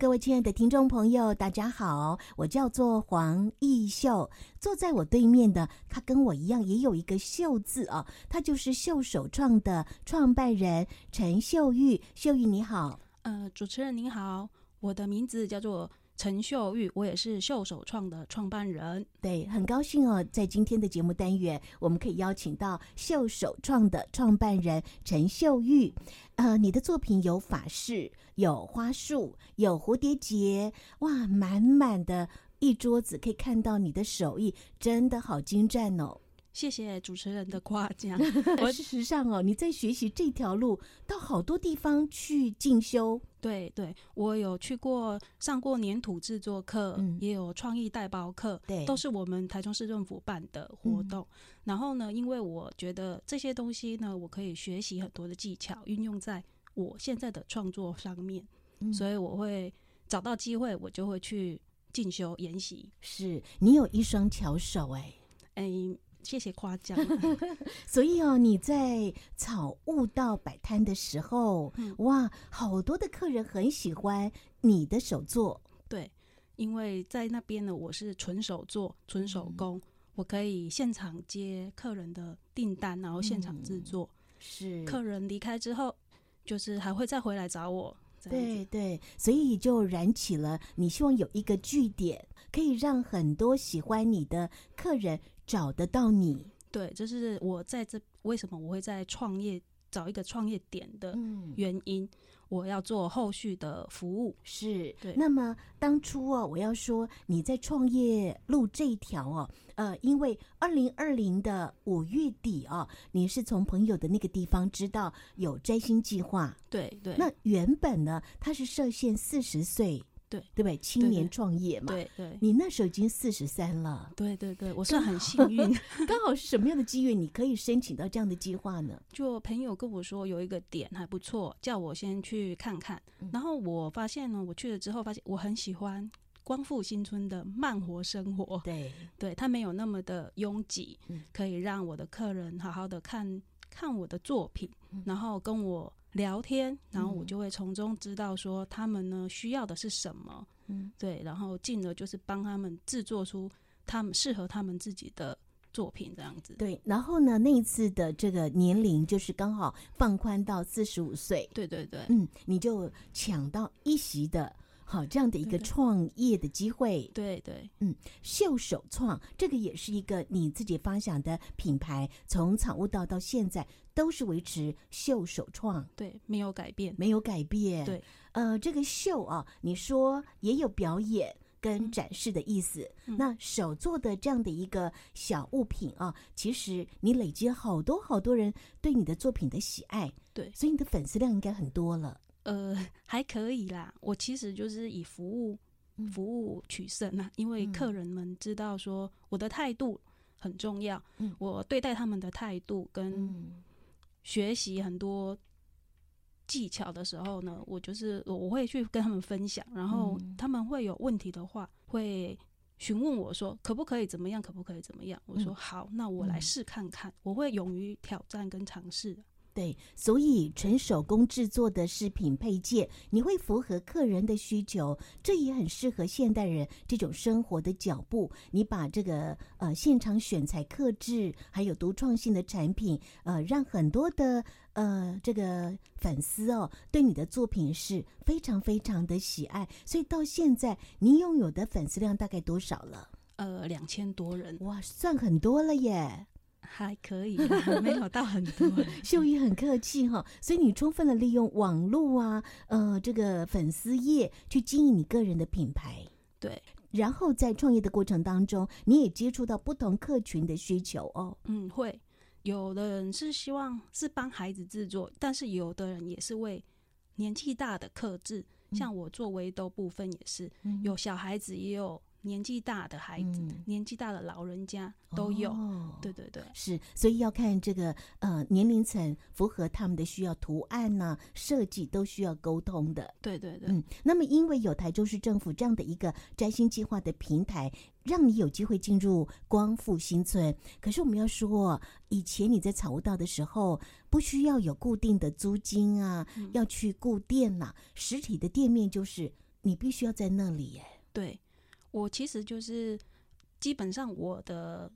各位亲爱的听众朋友，大家好，我叫做黄奕秀。坐在我对面的，他跟我一样，也有一个“秀”字哦，他就是秀首创的创办人陈秀玉。秀玉你好，呃，主持人您好，我的名字叫做陈秀玉，我也是秀手创的创办人。对，很高兴哦，在今天的节目单元，我们可以邀请到秀手创的创办人陈秀玉。呃，你的作品有法式，有花束，有蝴蝶结，哇，满满的一桌子，可以看到你的手艺真的好精湛哦。谢谢主持人的夸奖。我 事实上哦，你在学习这条路，到好多地方去进修。对对，我有去过上过粘土制作课，嗯、也有创意带包课，对，都是我们台中市政府办的活动。嗯、然后呢，因为我觉得这些东西呢，我可以学习很多的技巧，运用在我现在的创作上面，嗯、所以我会找到机会，我就会去进修研习。是你有一双巧手哎，哎。谢谢夸奖。所以哦，你在草悟道摆摊的时候，嗯、哇，好多的客人很喜欢你的手作。对，因为在那边呢，我是纯手作、纯手工，嗯、我可以现场接客人的订单，然后现场制作。嗯、是，客人离开之后，就是还会再回来找我。对对，所以就燃起了你希望有一个据点，可以让很多喜欢你的客人。找得到你，对，这是我在这为什么我会在创业找一个创业点的原因。嗯、我要做后续的服务，是对。那么当初哦，我要说你在创业路这一条哦，呃，因为二零二零的五月底啊、哦，你是从朋友的那个地方知道有摘星计划，对对。那原本呢，他是设限四十岁。对。对不对？青年创业嘛，对对，你那时候已经四十三了，对对对，我算很幸运，刚好是什么样的机缘，你可以申请到这样的计划呢？就朋友跟我说有一个点还不错，叫我先去看看。然后我发现呢，我去了之后发现我很喜欢光复新村的慢活生活，对。对，它没有那么的拥挤，可以让我的客人好好的看看我的作品，然后跟我。聊天，然后我就会从中知道说他们呢需要的是什么，嗯，对，然后进而就是帮他们制作出他们适合他们自己的作品这样子。对，然后呢，那一次的这个年龄就是刚好放宽到四十五岁，对对对，嗯，你就抢到一席的。好，这样的一个创业的机会，对对，嗯，秀手创这个也是一个你自己发想的品牌，从草悟道到现在都是维持秀手创，对，没有改变，没有改变，对，呃，这个秀啊，你说也有表演跟展示的意思，嗯、那手做的这样的一个小物品啊，其实你累积了好多好多人对你的作品的喜爱，对，所以你的粉丝量应该很多了。呃，还可以啦。我其实就是以服务服务取胜啊，因为客人们知道说我的态度很重要。嗯，我对待他们的态度跟学习很多技巧的时候呢，我就是我会去跟他们分享，然后他们会有问题的话，会询问我说可不可以怎么样，可不可以怎么样？我说好，那我来试看看。我会勇于挑战跟尝试。对，所以纯手工制作的饰品配件，你会符合客人的需求，这也很适合现代人这种生活的脚步。你把这个呃现场选材、刻制，还有独创性的产品，呃，让很多的呃这个粉丝哦，对你的作品是非常非常的喜爱。所以到现在，你拥有的粉丝量大概多少了？呃，两千多人，哇，算很多了耶。还可以，没有到很多。秀玉很客气哈，所以你充分的利用网络啊，呃，这个粉丝页去经营你个人的品牌。对，然后在创业的过程当中，你也接触到不同客群的需求哦。嗯，会有的人是希望是帮孩子制作，但是有的人也是为年纪大的客制。像我做围兜部分也是，有小孩子也有年纪大的孩子、嗯、年纪大的老人家都有。哦、对对对，是，所以要看这个呃年龄层符合他们的需要，图案呢、啊、设计都需要沟通的。对对对，嗯，那么因为有台州市政府这样的一个摘星计划的平台，让你有机会进入光复新村。可是我们要说，以前你在草悟道的时候，不需要有固定的租金啊，嗯、要去顾店呐、啊，实体的店面就是你必须要在那里耶。对，我其实就是基本上我的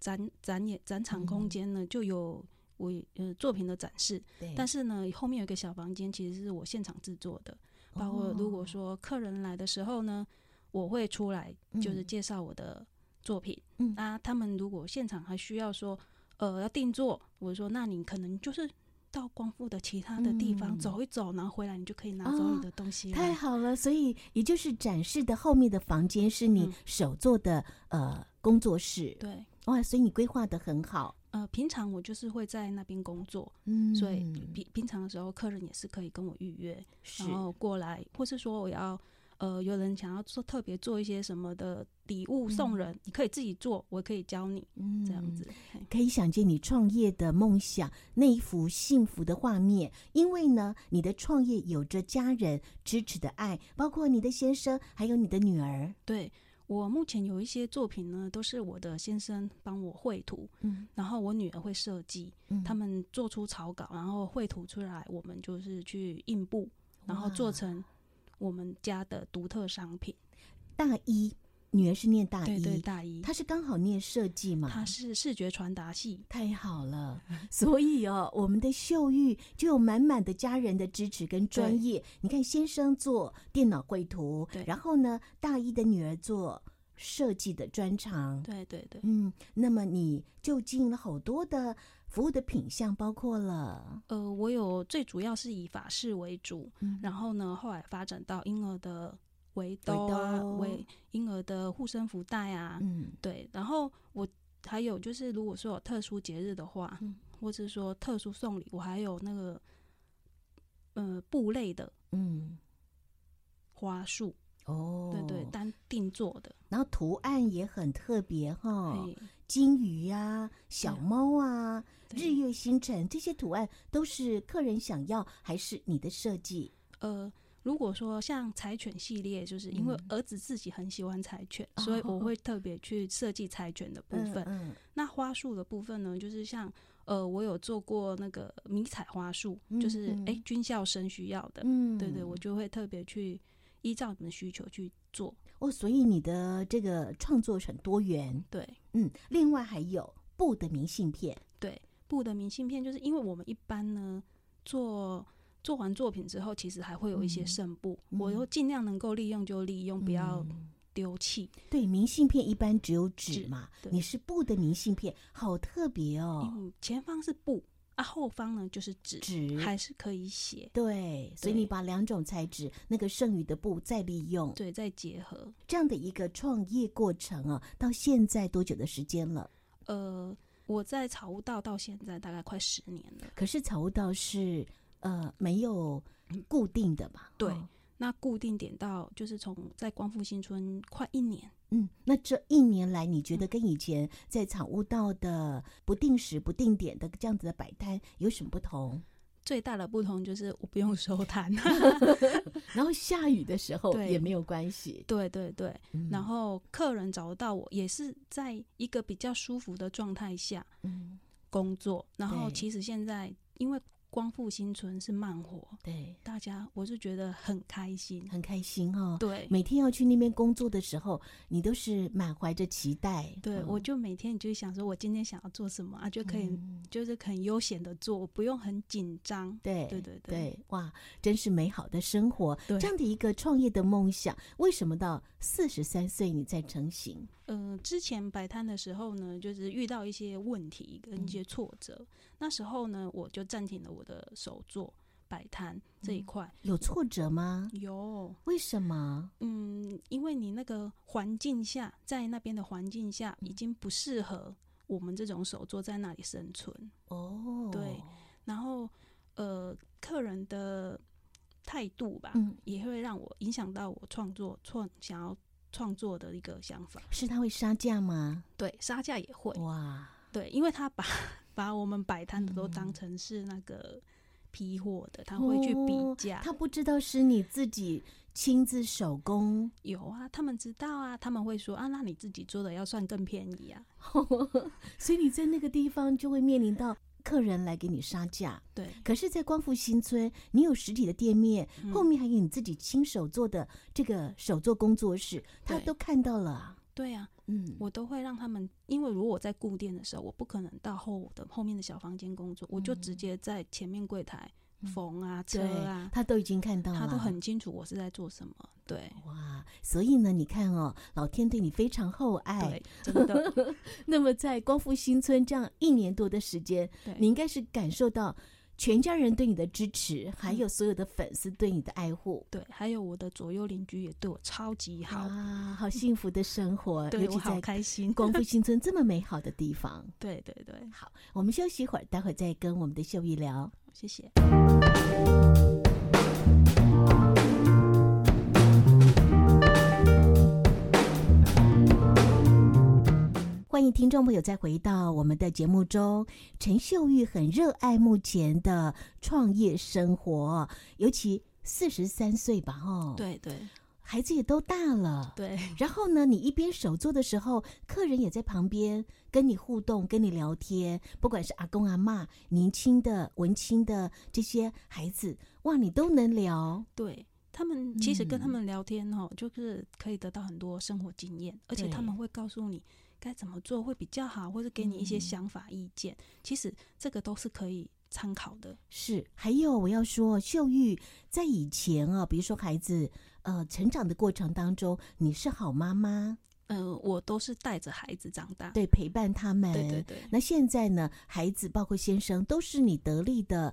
展展演展场空间呢，就有我呃作品的展示，对。但是呢后面有一个小房间，其实是我现场制作的，包括如果说客人来的时候呢，我会出来就是介绍我的作品，嗯，啊，他们如果现场还需要说呃要定做，我说那你可能就是。到光复的其他的地方走一走，嗯、然后回来你就可以拿走你的东西。哦。太好了，所以也就是展示的后面的房间是你手做的、嗯、呃工作室。对，哇，所以你规划的很好。呃，平常我就是会在那边工作，嗯，所以平平常的时候客人也是可以跟我预约，然后过来，或是说我要。呃，有人想要做特别做一些什么的礼物送人，嗯、你可以自己做，我可以教你，嗯，这样子可以想见你创业的梦想，那一幅幸福的画面。因为呢，你的创业有着家人支持的爱，包括你的先生，还有你的女儿。对，我目前有一些作品呢，都是我的先生帮我绘图，嗯，然后我女儿会设计，嗯，他们做出草稿，然后绘图出来，我们就是去印布，然后做成。我们家的独特商品，大一女儿是念大一，对对，大一，她是刚好念设计嘛，她是视觉传达系，太好了。所以哦，我们的秀玉就有满满的家人的支持跟专业。你看，先生做电脑绘图，对。然后呢，大一的女儿做设计的专长，对对对，嗯，那么你就经营了好多的。服务的品项包括了，呃，我有最主要是以法式为主，嗯、然后呢，后来发展到婴儿的围兜啊，围婴儿的护身符袋啊，嗯，对，然后我还有就是，如果说有特殊节日的话，嗯、或者说特殊送礼，我还有那个呃布类的，嗯，花束哦，对对，单定做的，然后图案也很特别哈。金鱼呀、啊，小猫啊，日月星辰这些图案都是客人想要，还是你的设计？呃，如果说像柴犬系列，就是因为儿子自己很喜欢柴犬，嗯、所以我会特别去设计柴犬的部分。嗯嗯、那花束的部分呢，就是像呃，我有做过那个迷彩花束，嗯、就是哎、欸，军校生需要的，嗯，对对，我就会特别去依照你们需求去做。哦，所以你的这个创作很多元，对，嗯，另外还有布的明信片，对，布的明信片，就是因为我们一般呢做做完作品之后，其实还会有一些剩布，嗯、我又尽量能够利用就利用，嗯、不要丢弃。对，明信片一般只有纸嘛，你是布的明信片，好特别哦，嗯，前方是布。啊，后方呢就是纸，纸还是可以写。对，所以你把两种材质，那个剩余的布再利用，对，再结合这样的一个创业过程啊，到现在多久的时间了？呃，我在草悟道到现在大概快十年了。可是草悟道是呃没有固定的嘛？对，哦、那固定点到就是从在光复新村快一年。嗯，那这一年来，你觉得跟以前在草悟道的不定时、不定点的这样子的摆摊有什么不同？最大的不同就是我不用收摊，然后下雨的时候也没有关系。对对对，然后客人找得到我也是在一个比较舒服的状态下工作。然后其实现在因为。光复新村是慢活，对大家，我是觉得很开心，很开心哦。对，每天要去那边工作的时候，你都是满怀着期待。对，嗯、我就每天你就想说，我今天想要做什么啊，就可以，嗯、就是很悠闲的做，不用很紧张。对，对对对，对，哇，真是美好的生活。对这样的一个创业的梦想，为什么到四十三岁你再成型？嗯、呃，之前摆摊的时候呢，就是遇到一些问题跟一些挫折，嗯、那时候呢，我就暂停了我的手作摆摊这一块、嗯。有挫折吗？有。为什么？嗯，因为你那个环境下，在那边的环境下，已经不适合我们这种手作在那里生存。哦。对。然后，呃，客人的态度吧，嗯、也会让我影响到我创作创想要。创作的一个想法。是他会杀价吗？对，杀价也会。哇，对，因为他把 把我们摆摊的都当成是那个批货的，他会去比价。他不知道是你自己亲自手工。有啊，他们知道啊，他们会说啊，那你自己做的要算更便宜啊。所以你在那个地方就会面临到。客人来给你杀价，对。可是，在光复新村，你有实体的店面，嗯、后面还有你自己亲手做的这个手作工作室，他都看到了。对呀、啊，嗯，我都会让他们，因为如果我在固店的时候，我不可能到后的后面的小房间工作，嗯、我就直接在前面柜台。缝啊，车啊，他都已经看到了，他都很清楚我是在做什么。对，哇，所以呢，你看哦，老天对你非常厚爱，真的。那么在光复新村这样一年多的时间，你应该是感受到全家人对你的支持，还有所有的粉丝对你的爱护。对，还有我的左右邻居也对我超级好啊，好幸福的生活，对，我好开心。光复新村这么美好的地方，对对对。好，我们休息一会儿，待会儿再跟我们的秀玉聊。谢谢。欢迎听众朋友再回到我们的节目中。陈秀玉很热爱目前的创业生活，尤其四十三岁吧，哦，对对。孩子也都大了，对。然后呢，你一边手做的时候，客人也在旁边跟你互动、跟你聊天。不管是阿公阿妈、年轻的、文青的这些孩子，哇，你都能聊。对，他们其实跟他们聊天哦，嗯、就是可以得到很多生活经验，而且他们会告诉你该怎么做会比较好，或者给你一些想法意见。嗯、其实这个都是可以参考的。是，还有我要说，秀玉在以前啊，比如说孩子。呃，成长的过程当中，你是好妈妈。嗯、呃，我都是带着孩子长大，对，陪伴他们。对对对。那现在呢，孩子包括先生都是你得力的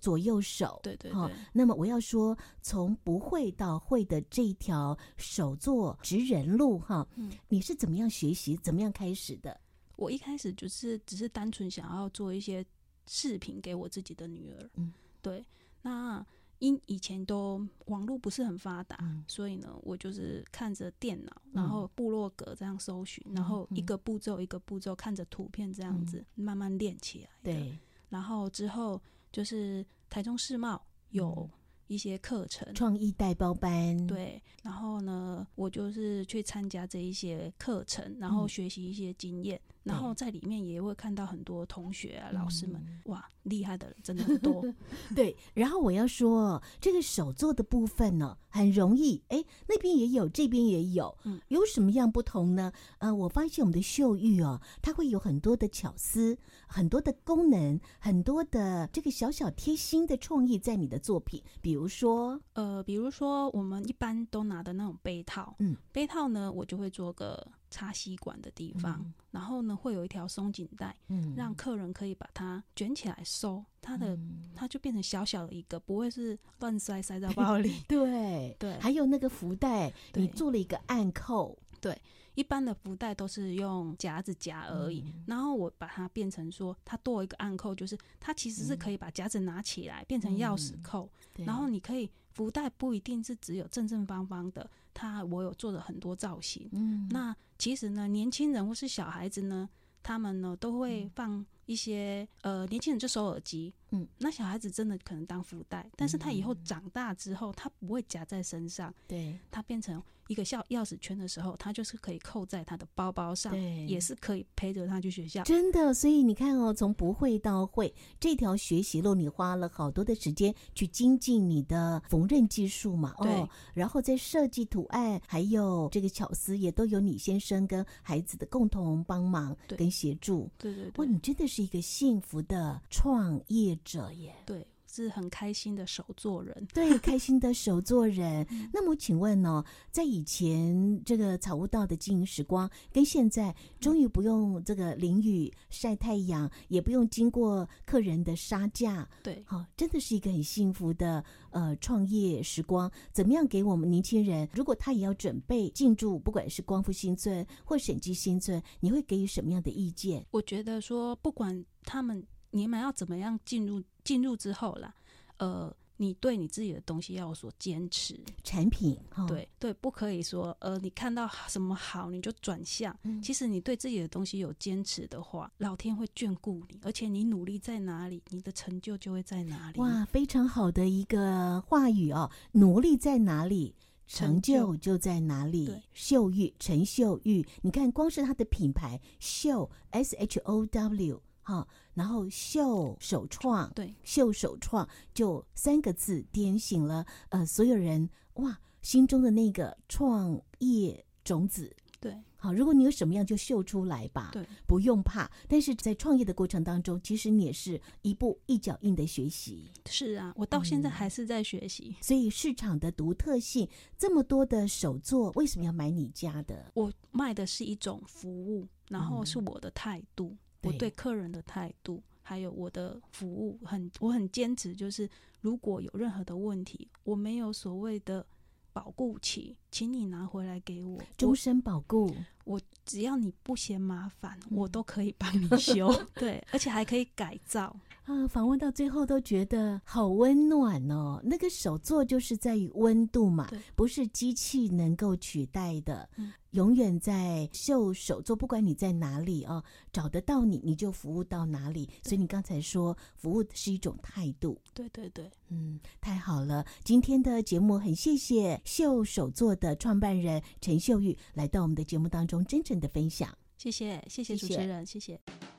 左右手。对对对。哦、那么我要说，从不会到会的这一条手作职人路，哈，嗯，你是怎么样学习，怎么样开始的？我一开始就是只是单纯想要做一些饰品给我自己的女儿。嗯，对，那。因以前都网络不是很发达，嗯、所以呢，我就是看着电脑，然后部落格这样搜寻，嗯、然后一个步骤一个步骤看着图片这样子慢慢练起来。对，然后之后就是台中世贸有一些课程，创意代包班。对，然后呢，我就是去参加这一些课程，然后学习一些经验。嗯然后在里面也会看到很多同学啊、嗯、老师们，哇，厉害的人真的很多。对，然后我要说，这个手做的部分呢，很容易，哎，那边也有，这边也有，嗯，有什么样不同呢？呃，我发现我们的秀玉哦，它会有很多的巧思，很多的功能，很多的这个小小贴心的创意在你的作品，比如说，呃，比如说我们一般都拿的那种杯套，嗯，杯套呢，我就会做个。插吸管的地方，嗯、然后呢，会有一条松紧带，嗯、让客人可以把它卷起来收，它的、嗯、它就变成小小的一个，不会是乱塞塞在包里。对 对，还有那个福袋，你做了一个暗扣，对。一般的福袋都是用夹子夹而已，嗯、然后我把它变成说，它多一个暗扣，就是它其实是可以把夹子拿起来变成钥匙扣，嗯、然后你可以福袋不一定是只有正正方方的，它我有做了很多造型。嗯，那其实呢，年轻人或是小孩子呢，他们呢都会放一些、嗯、呃，年轻人就收耳机，嗯，那小孩子真的可能当福袋，但是他以后长大之后，他不会夹在身上，对，他变成。一个钥钥匙圈的时候，他就是可以扣在他的包包上，对，也是可以陪着他去学校。真的，所以你看哦，从不会到会这条学习路，你花了好多的时间去精进你的缝纫技术嘛。对哦，然后在设计图案，还有这个巧思，也都有你先生跟孩子的共同帮忙跟协助。对对对，哇，你真的是一个幸福的创业者耶。对。是很开心的手作人，对，开心的手作人。那么，请问呢、哦，在以前这个草悟道的经营时光，跟现在终于不用这个淋雨晒太阳，也不用经过客人的杀价，对，好、哦，真的是一个很幸福的呃创业时光。怎么样给我们年轻人，如果他也要准备进驻，不管是光复新村或审计新村，你会给予什么样的意见？我觉得说，不管他们。你们要怎么样进入？进入之后啦，呃，你对你自己的东西要有所坚持，产品，哦、对对，不可以说呃，你看到什么好你就转向。嗯、其实你对自己的东西有坚持的话，老天会眷顾你，而且你努力在哪里，你的成就就会在哪里。哇，非常好的一个话语哦，努力在哪里，成就就在哪里。秀玉陈秀玉，你看光是它的品牌秀 S H O W。好，然后秀首创，对，秀首创就三个字点醒了呃所有人哇心中的那个创业种子。对，好，如果你有什么样就秀出来吧，对，不用怕。但是在创业的过程当中，其实你也是一步一脚印的学习。是啊，我到现在还是在学习。嗯，所以市场的独特性，这么多的手作，为什么要买你家的？我卖的是一种服务，然后是我的态度。嗯我对客人的态度，还有我的服务，很我很坚持，就是如果有任何的问题，我没有所谓的保固期，请你拿回来给我，终身保固。我只要你不嫌麻烦，我都可以帮你修，对，而且还可以改造。啊，访问到最后都觉得好温暖哦。那个手作就是在于温度嘛，不是机器能够取代的。嗯、永远在秀手作，不管你在哪里哦，找得到你，你就服务到哪里。所以你刚才说，服务是一种态度。对对对，嗯，太好了。今天的节目很谢谢秀手作的创办人陈秀玉来到我们的节目当中，真正的分享。谢谢，谢谢主持人，谢谢。谢谢